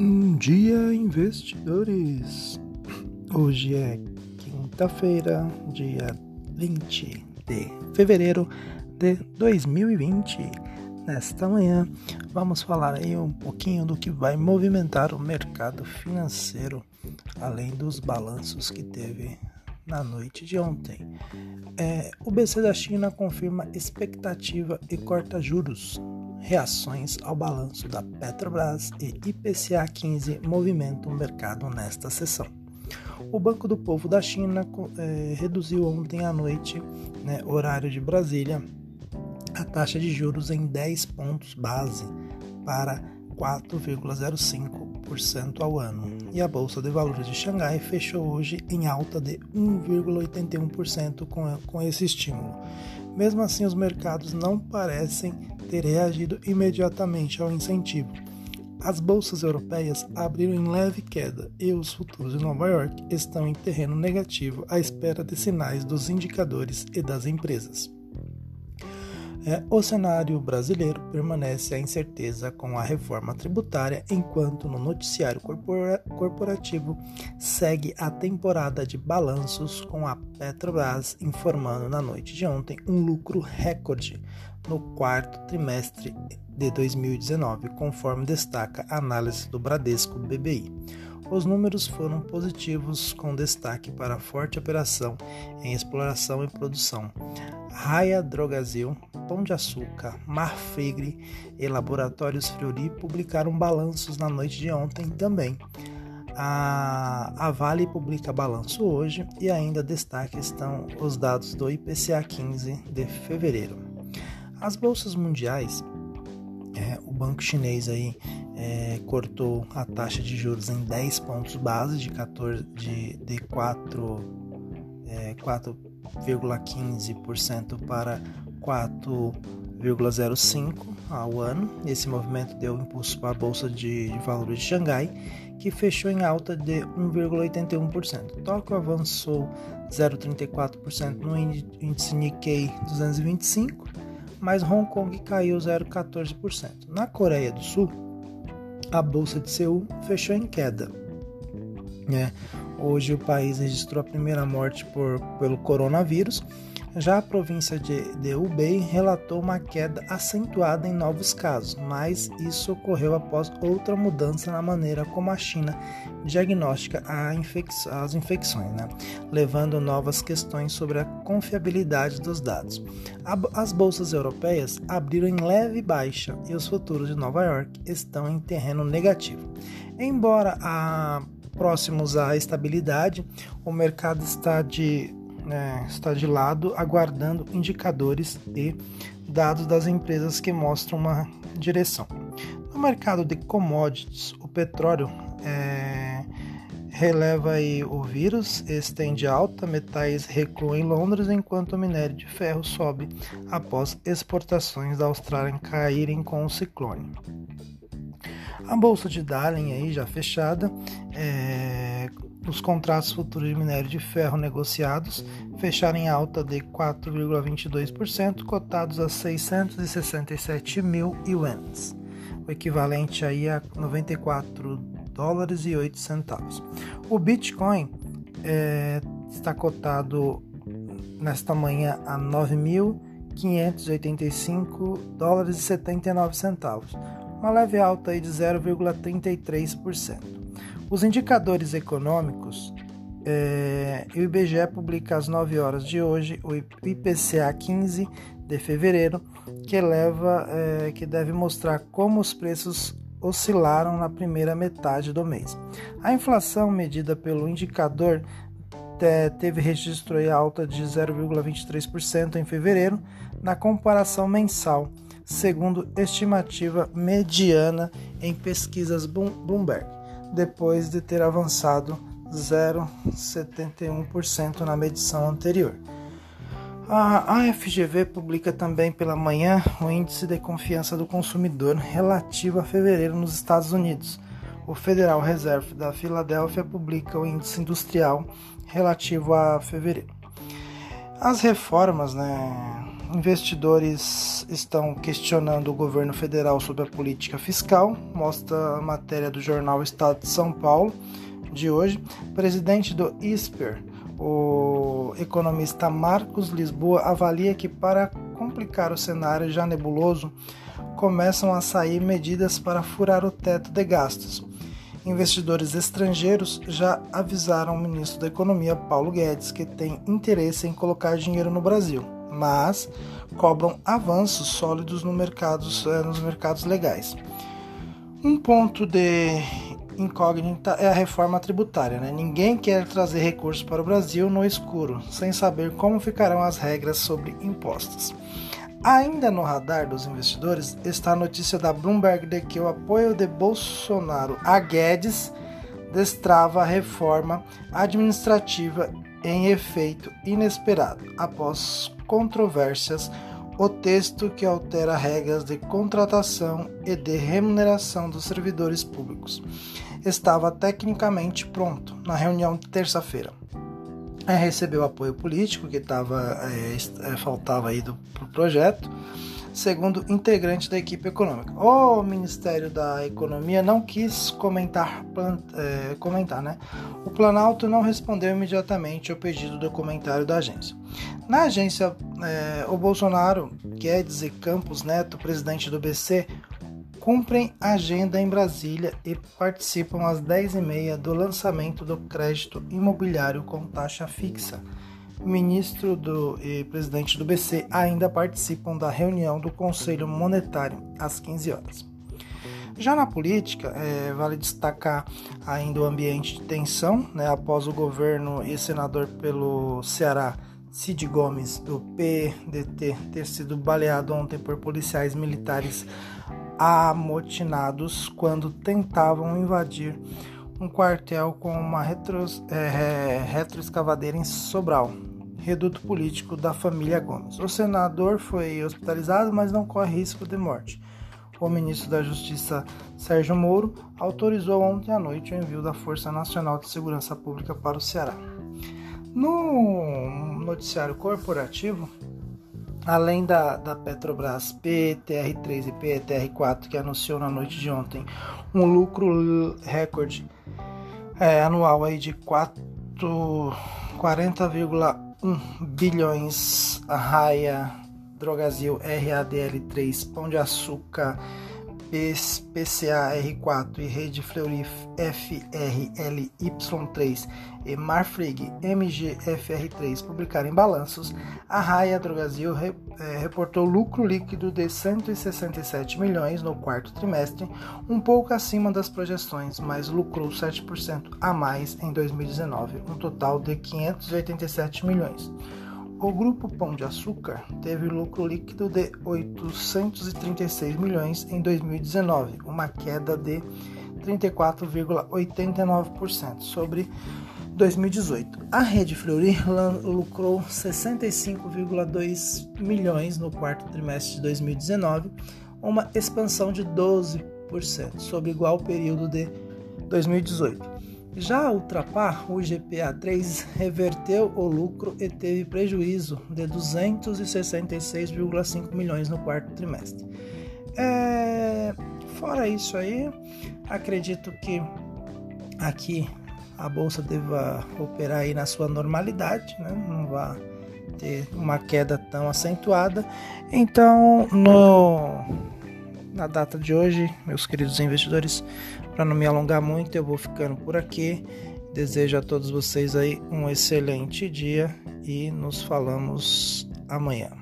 Bom dia, investidores! Hoje é quinta-feira, dia 20 de fevereiro de 2020. Nesta manhã, vamos falar aí um pouquinho do que vai movimentar o mercado financeiro, além dos balanços que teve na noite de ontem. É, o BC da China confirma expectativa e corta juros reações ao balanço da Petrobras e IPCA 15 movimentam o mercado nesta sessão. O Banco do Povo da China é, reduziu ontem à noite, né, horário de Brasília, a taxa de juros em 10 pontos base para 4,05% ao ano. E a Bolsa de Valores de Xangai fechou hoje em alta de 1,81% com, com esse estímulo. Mesmo assim, os mercados não parecem ter reagido imediatamente ao incentivo. As bolsas europeias abriram em leve queda e os futuros de Nova York estão em terreno negativo à espera de sinais dos indicadores e das empresas. É, o cenário brasileiro permanece a incerteza com a reforma tributária, enquanto no noticiário corpora corporativo segue a temporada de balanços, com a Petrobras informando na noite de ontem um lucro recorde no quarto trimestre de 2019, conforme destaca a análise do Bradesco BBI. Os números foram positivos, com destaque para a forte operação em exploração e produção. Raia Drogazil, Pão de Açúcar, Marfegre e Laboratórios Friori publicaram balanços na noite de ontem também. A, a Vale publica balanço hoje e ainda destaque estão os dados do IPCA 15 de fevereiro. As bolsas mundiais, é, o banco chinês aí é, cortou a taxa de juros em 10 pontos base de 14 de, de 4 é, 4,15% para 4,05% ao ano. Esse movimento deu impulso para a Bolsa de, de Valores de Xangai, que fechou em alta de 1,81%. Tóquio avançou 0,34% no índice Nikkei 225, mas Hong Kong caiu 0,14%. Na Coreia do Sul, a Bolsa de Seul fechou em queda. Né? Hoje o país registrou a primeira morte por, pelo coronavírus. Já a província de, de Hubei relatou uma queda acentuada em novos casos, mas isso ocorreu após outra mudança na maneira como a China diagnostica infec as infecções, né? levando novas questões sobre a confiabilidade dos dados. As bolsas europeias abriram em leve baixa e os futuros de Nova York estão em terreno negativo. Embora a próximos à estabilidade, o mercado está de, né, está de lado aguardando indicadores e dados das empresas que mostram uma direção. No mercado de commodities, o petróleo é, releva aí o vírus, estende alta, metais recuam em Londres, enquanto o minério de ferro sobe após exportações da Austrália caírem com o ciclone. A bolsa de Darling aí já fechada, é, os contratos futuros de minério de ferro negociados fecharam em alta de 4,22%, cotados a 667 mil yuans, o equivalente aí a 94 dólares e 8 centavos. O Bitcoin é, está cotado nesta manhã a 9.585 dólares e 79 centavos uma leve alta de 0,33%. Os indicadores econômicos, é, o IBGE publica às 9 horas de hoje o IPCA 15 de fevereiro, que eleva, é, que deve mostrar como os preços oscilaram na primeira metade do mês. A inflação medida pelo indicador teve registro em alta de 0,23% em fevereiro, na comparação mensal segundo estimativa mediana em pesquisas Bloomberg, depois de ter avançado 0,71% na medição anterior. A AFGV publica também pela manhã o Índice de Confiança do Consumidor relativo a fevereiro nos Estados Unidos. O Federal Reserve da Filadélfia publica o Índice Industrial relativo a fevereiro. As reformas né, investidores estão questionando o governo federal sobre a política fiscal, mostra a matéria do jornal Estado de São Paulo de hoje. Presidente do ISPER, o economista Marcos Lisboa, avalia que para complicar o cenário já nebuloso, começam a sair medidas para furar o teto de gastos. Investidores estrangeiros já avisaram o ministro da Economia, Paulo Guedes, que tem interesse em colocar dinheiro no Brasil, mas cobram avanços sólidos no mercados, eh, nos mercados legais. Um ponto de incógnita é a reforma tributária. Né? Ninguém quer trazer recursos para o Brasil no escuro, sem saber como ficarão as regras sobre impostos. Ainda no radar dos investidores está a notícia da Bloomberg de que o apoio de Bolsonaro a Guedes destrava a reforma administrativa em efeito inesperado. Após controvérsias, o texto que altera regras de contratação e de remuneração dos servidores públicos estava tecnicamente pronto na reunião de terça-feira recebeu apoio político que tava, é, faltava aí do pro projeto, segundo integrante da equipe econômica. O Ministério da Economia não quis comentar, é, comentar, né? O Planalto não respondeu imediatamente ao pedido do comentário da agência. Na agência, é, o Bolsonaro, Guedes e Campos Neto, presidente do BC, cumprem agenda em Brasília e participam às 10h30 do lançamento do crédito imobiliário com taxa fixa. O ministro do, e presidente do BC ainda participam da reunião do Conselho Monetário às 15 horas. Já na política, é, vale destacar ainda o ambiente de tensão, né, após o governo e senador pelo Ceará, Cid Gomes, do PDT, ter sido baleado ontem por policiais militares amotinados quando tentavam invadir um quartel com uma retros, é, retroescavadeira em Sobral, reduto político da família Gomes. O senador foi hospitalizado, mas não corre risco de morte. O ministro da Justiça, Sérgio Moro, autorizou ontem à noite o envio da Força Nacional de Segurança Pública para o Ceará. No noticiário corporativo, Além da, da Petrobras PTR3 e PTR4, que anunciou na noite de ontem um lucro recorde é, anual aí de 40,1 bilhões, a Raia, Drogazil, RADL3, Pão de Açúcar, PCA-R4 e Rede Fleury FRLY3 e Marfrig MGFR3 publicarem balanços, a Raia Drogazil re, é, reportou lucro líquido de 167 milhões no quarto trimestre, um pouco acima das projeções, mas lucrou 7% a mais em 2019, um total de 587 milhões. O grupo Pão de Açúcar teve lucro líquido de 836 milhões em 2019, uma queda de 34,89% sobre 2018. A Rede Fleury lucrou 65,2 milhões no quarto trimestre de 2019, uma expansão de 12% sobre igual período de 2018. Já a Ultrapar, o GPA3, reverteu o lucro e teve prejuízo de 266,5 milhões no quarto trimestre. É... Fora isso aí, acredito que aqui a bolsa deva operar aí na sua normalidade, né? não vai ter uma queda tão acentuada. Então, no na data de hoje, meus queridos investidores, para não me alongar muito, eu vou ficando por aqui. Desejo a todos vocês aí um excelente dia e nos falamos amanhã.